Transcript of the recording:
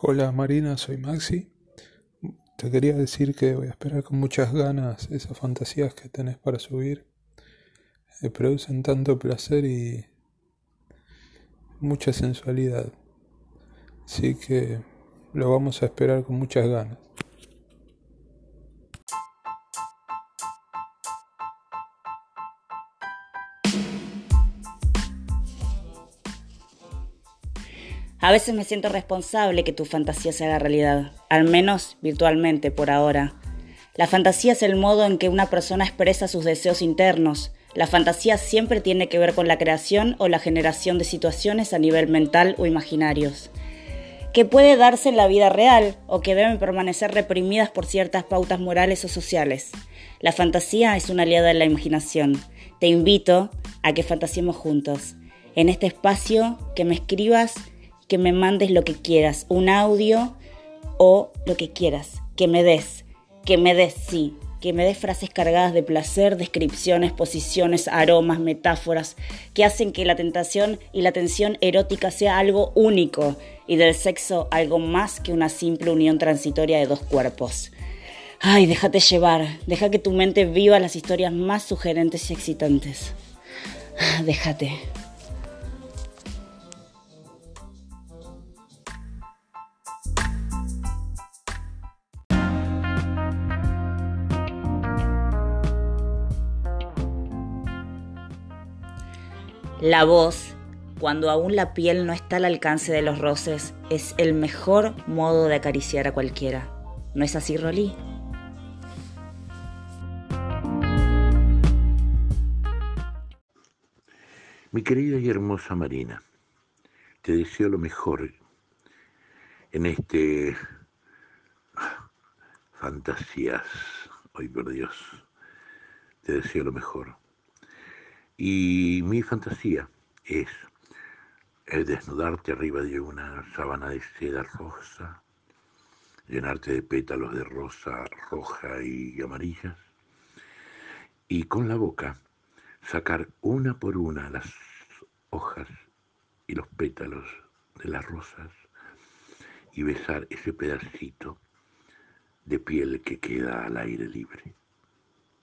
Hola Marina, soy Maxi. Te quería decir que voy a esperar con muchas ganas esas fantasías que tenés para subir. Me producen tanto placer y mucha sensualidad. Así que lo vamos a esperar con muchas ganas. A veces me siento responsable que tu fantasía se haga realidad, al menos virtualmente por ahora. La fantasía es el modo en que una persona expresa sus deseos internos. La fantasía siempre tiene que ver con la creación o la generación de situaciones a nivel mental o imaginarios, que puede darse en la vida real o que deben permanecer reprimidas por ciertas pautas morales o sociales. La fantasía es una aliada de la imaginación. Te invito a que fantasiemos juntos. En este espacio, que me escribas que me mandes lo que quieras, un audio o lo que quieras, que me des, que me des, sí, que me des frases cargadas de placer, descripciones, posiciones, aromas, metáforas, que hacen que la tentación y la tensión erótica sea algo único y del sexo algo más que una simple unión transitoria de dos cuerpos. Ay, déjate llevar, deja que tu mente viva las historias más sugerentes y excitantes. Déjate. La voz, cuando aún la piel no está al alcance de los roces, es el mejor modo de acariciar a cualquiera. ¿No es así, Rolí? Mi querida y hermosa Marina, te deseo lo mejor en este fantasías, hoy por Dios, te deseo lo mejor. Y mi fantasía es el desnudarte arriba de una sábana de seda rosa, llenarte de pétalos de rosa roja y amarillas, y con la boca sacar una por una las hojas y los pétalos de las rosas y besar ese pedacito de piel que queda al aire libre.